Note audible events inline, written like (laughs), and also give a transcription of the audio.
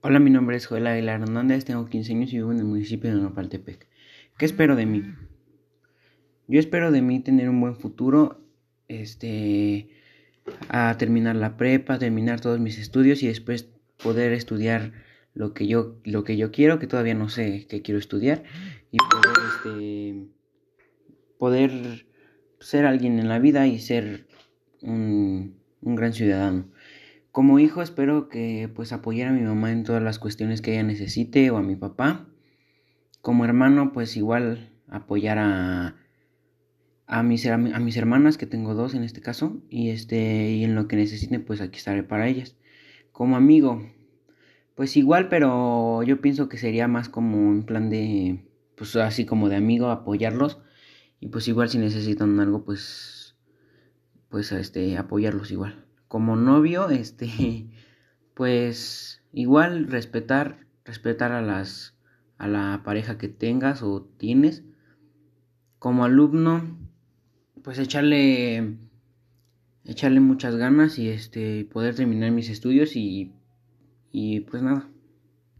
Hola, mi nombre es Joel Aguilar Hernández, tengo 15 años y vivo en el municipio de Nopaltepec. ¿Qué espero de mí? Yo espero de mí tener un buen futuro, este, a terminar la prepa, terminar todos mis estudios y después poder estudiar lo que yo, lo que yo quiero, que todavía no sé qué quiero estudiar, y poder, este, poder ser alguien en la vida y ser un, un gran ciudadano. Como hijo espero que pues apoyar a mi mamá en todas las cuestiones que ella necesite o a mi papá. Como hermano pues igual apoyar a, a, mis, a mis hermanas que tengo dos en este caso y este y en lo que necesiten pues aquí estaré para ellas. Como amigo pues igual pero yo pienso que sería más como un plan de pues así como de amigo apoyarlos y pues igual si necesitan algo pues pues este apoyarlos igual como novio, este, (laughs) pues igual respetar, respetar a las, a la pareja que tengas o tienes. Como alumno, pues echarle, echarle muchas ganas y este, poder terminar mis estudios y, y pues nada.